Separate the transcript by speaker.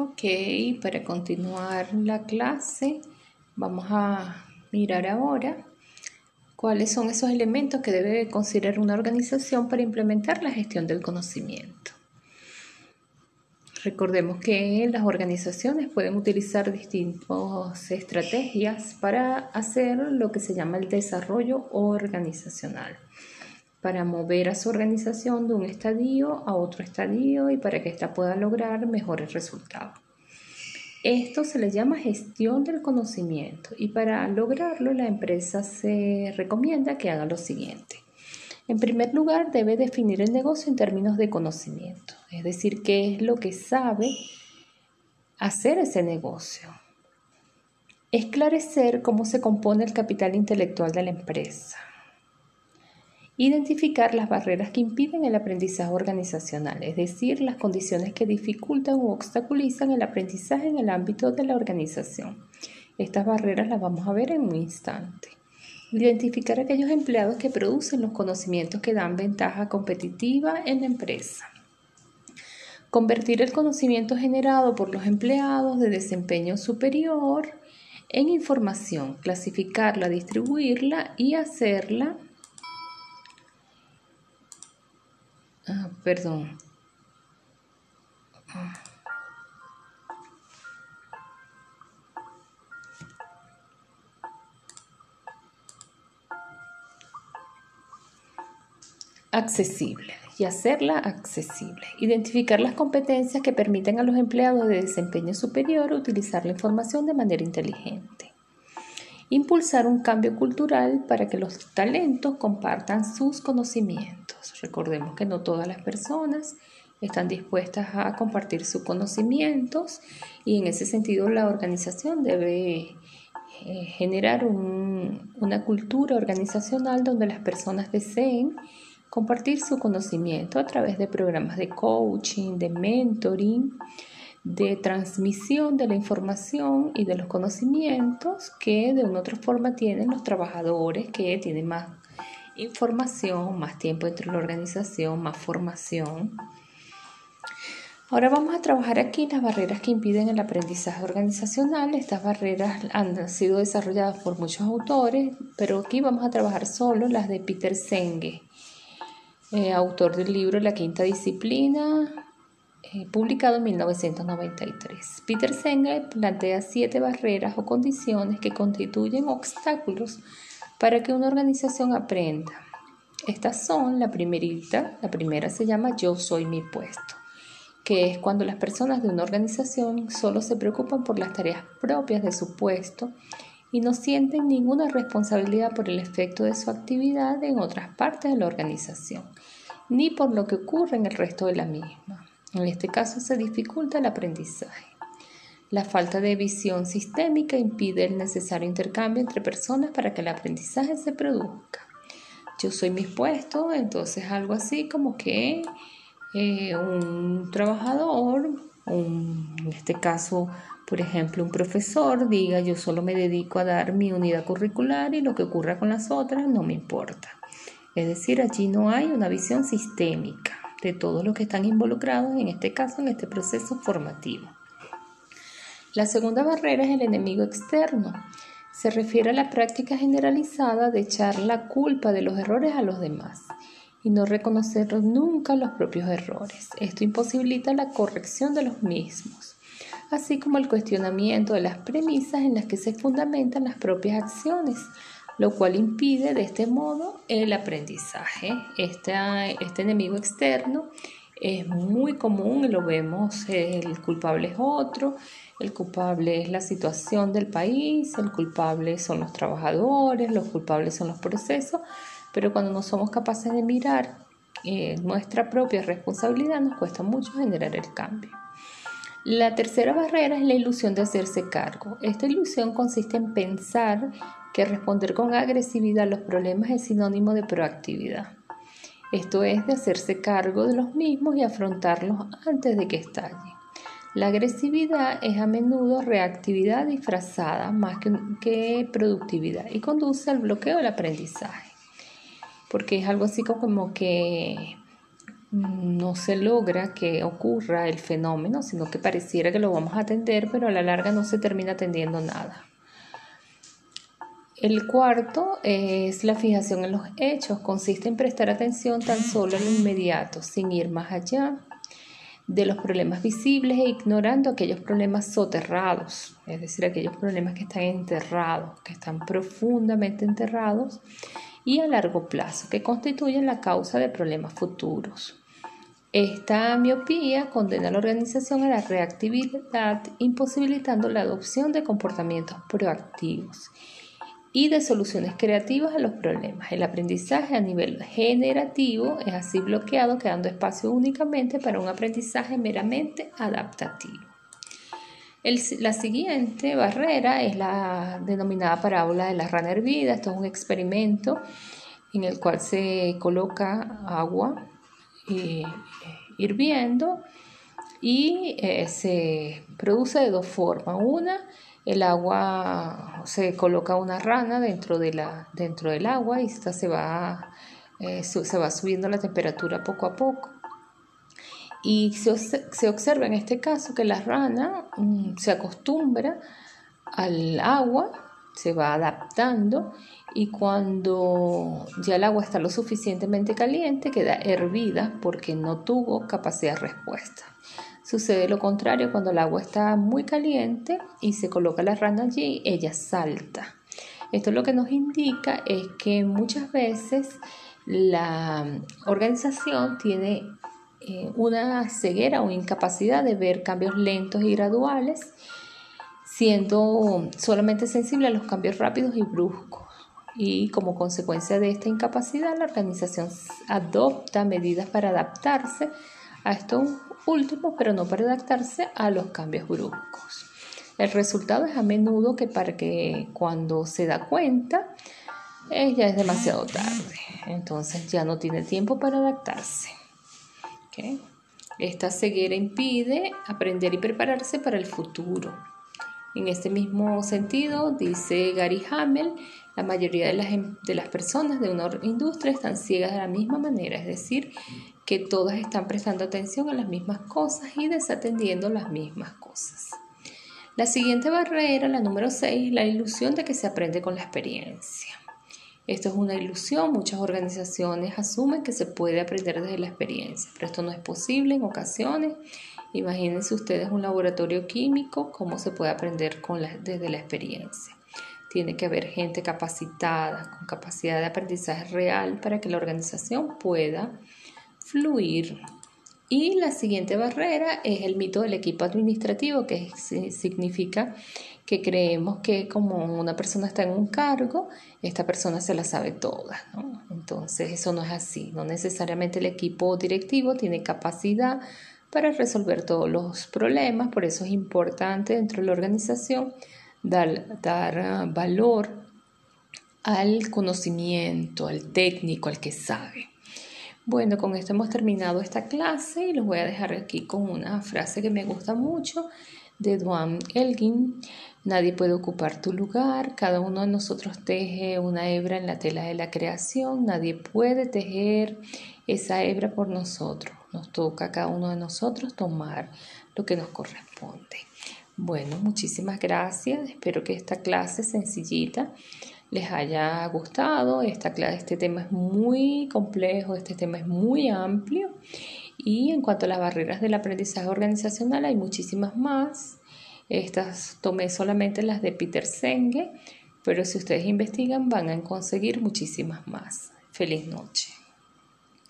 Speaker 1: Ok, para continuar la clase vamos a mirar ahora cuáles son esos elementos que debe considerar una organización para implementar la gestión del conocimiento. Recordemos que las organizaciones pueden utilizar distintas estrategias para hacer lo que se llama el desarrollo organizacional, para mover a su organización de un estadio a otro estadio y para que ésta pueda lograr mejores resultados. Esto se le llama gestión del conocimiento y para lograrlo la empresa se recomienda que haga lo siguiente. En primer lugar, debe definir el negocio en términos de conocimiento, es decir, qué es lo que sabe hacer ese negocio. Esclarecer cómo se compone el capital intelectual de la empresa. Identificar las barreras que impiden el aprendizaje organizacional, es decir, las condiciones que dificultan o obstaculizan el aprendizaje en el ámbito de la organización. Estas barreras las vamos a ver en un instante. Identificar aquellos empleados que producen los conocimientos que dan ventaja competitiva en la empresa. Convertir el conocimiento generado por los empleados de desempeño superior en información, clasificarla, distribuirla y hacerla Ah, perdón. Accesible y hacerla accesible. Identificar las competencias que permiten a los empleados de desempeño superior utilizar la información de manera inteligente. Impulsar un cambio cultural para que los talentos compartan sus conocimientos. Recordemos que no todas las personas están dispuestas a compartir sus conocimientos y en ese sentido la organización debe eh, generar una cultura organizacional donde las personas deseen compartir su conocimiento a través de programas de coaching, de mentoring, de transmisión de la información y de los conocimientos que de una u otra forma tienen los trabajadores que tienen más información, más tiempo dentro de la organización, más formación. Ahora vamos a trabajar aquí las barreras que impiden el aprendizaje organizacional. Estas barreras han sido desarrolladas por muchos autores, pero aquí vamos a trabajar solo las de Peter Senge, eh, autor del libro La Quinta Disciplina, eh, publicado en 1993. Peter Senge plantea siete barreras o condiciones que constituyen obstáculos para que una organización aprenda. Estas son la primerita, la primera se llama Yo soy mi puesto, que es cuando las personas de una organización solo se preocupan por las tareas propias de su puesto y no sienten ninguna responsabilidad por el efecto de su actividad en otras partes de la organización, ni por lo que ocurre en el resto de la misma. En este caso se dificulta el aprendizaje. La falta de visión sistémica impide el necesario intercambio entre personas para que el aprendizaje se produzca. Yo soy mi puesto, entonces algo así como que eh, un trabajador, en este caso, por ejemplo, un profesor diga yo solo me dedico a dar mi unidad curricular y lo que ocurra con las otras no me importa. Es decir, allí no hay una visión sistémica de todos los que están involucrados, en este caso, en este proceso formativo. La segunda barrera es el enemigo externo. Se refiere a la práctica generalizada de echar la culpa de los errores a los demás y no reconocer nunca los propios errores. Esto imposibilita la corrección de los mismos, así como el cuestionamiento de las premisas en las que se fundamentan las propias acciones, lo cual impide de este modo el aprendizaje. Este, este enemigo externo es muy común, lo vemos, el culpable es otro, el culpable es la situación del país, el culpable son los trabajadores, los culpables son los procesos, pero cuando no somos capaces de mirar eh, nuestra propia responsabilidad nos cuesta mucho generar el cambio. La tercera barrera es la ilusión de hacerse cargo. Esta ilusión consiste en pensar que responder con agresividad a los problemas es sinónimo de proactividad. Esto es de hacerse cargo de los mismos y afrontarlos antes de que estallen. La agresividad es a menudo reactividad disfrazada más que, productividad y conduce al bloqueo del aprendizaje, porque es algo así como que no se logra que ocurra el fenómeno, sino que pareciera que lo vamos a atender, pero a la larga no se termina atendiendo nada. El cuarto es la fijación en los hechos. Consiste en prestar atención tan solo en lo inmediato, sin ir más allá de los problemas visibles e ignorando aquellos problemas soterrados, es decir, aquellos problemas que están enterrados, que están profundamente enterrados y a largo plazo, que constituyen la causa de problemas futuros. Esta miopía condena a la organización a la reactividad, imposibilitando la adopción de comportamientos proactivos y de soluciones creativas a los problemas. El aprendizaje a nivel generativo es así bloqueado, quedando espacio únicamente para un aprendizaje meramente adaptativo. la siguiente barrera es la denominada parábola de la rana hervida. Esto es un experimento en el cual se coloca agua eh, hirviendo y eh, se produce de dos formas. Una el agua, se coloca una rana dentro, de la, dentro del agua y esta se va, eh, se va subiendo la temperatura poco a poco. Y se, se observa en este caso que la rana mm, se acostumbra al agua, se va adaptando y cuando ya el agua está lo suficientemente caliente queda hervida porque no tuvo capacidad de respuesta. Sucede lo contrario cuando el agua está muy caliente y se coloca la rana allí, ella salta. Esto lo que nos indica es que muchas veces la organización tiene eh, una ceguera o incapacidad de ver cambios lentos y graduales, siendo solamente sensible a los cambios rápidos y bruscos. Y como consecuencia de esta incapacidad, la organización adopta medidas para adaptarse a estos últimos, pero no para adaptarse a los cambios bruscos. El resultado es a menudo que para que cuando se da cuenta, ya es demasiado tarde. Entonces ya no tiene tiempo para adaptarse. Esta ceguera impide aprender y prepararse para el futuro. En este mismo sentido, dice Gary Hamel, la mayoría de las, em, de las personas de una industria están ciegas de la misma manera, es decir, que todas están prestando atención a las mismas cosas y desatendiendo las mismas cosas. La siguiente barrera, la número 6, la ilusión de que se aprende con la experiencia. Esto es una ilusión, muchas organizaciones asumen que se puede aprender desde la experiencia, pero esto no es posible en ocasiones. Imagínense ustedes un laboratorio químico, cómo se puede aprender con desde la experiencia. Tiene que haber gente capacitada, con capacidad de aprendizaje real para que la organización pueda fluir. Y la siguiente barrera es el mito del equipo administrativo, que significa que creemos que como una persona está en un cargo, esta persona se la sabe toda. Entonces eso no es así. No necesariamente el equipo directivo tiene capacidad para resolver todos los problemas. Por eso es importante dentro de la organización dar, ah, valor al conocimiento, al técnico, al que sabe. Bueno, con esto hemos terminado esta clase y los voy a dejar aquí con una frase que me gusta mucho de Duane Elgin. Nadie puede ocupar tu lugar, cada uno de nosotros teje una hebra en la tela de la creación, nadie puede tejer esa hebra por nosotros. Nos toca a cada uno de nosotros tomar lo que nos corresponde. Bueno, muchísimas gracias. Espero que esta clase sencillita les haya gustado. Esta, este tema es muy complejo, este tema es muy amplio. Y en cuanto a las barreras del aprendizaje organizacional, hay muchísimas más. Estas tomé solamente las de Peter Senge, pero si ustedes investigan van a conseguir muchísimas más. Feliz noche.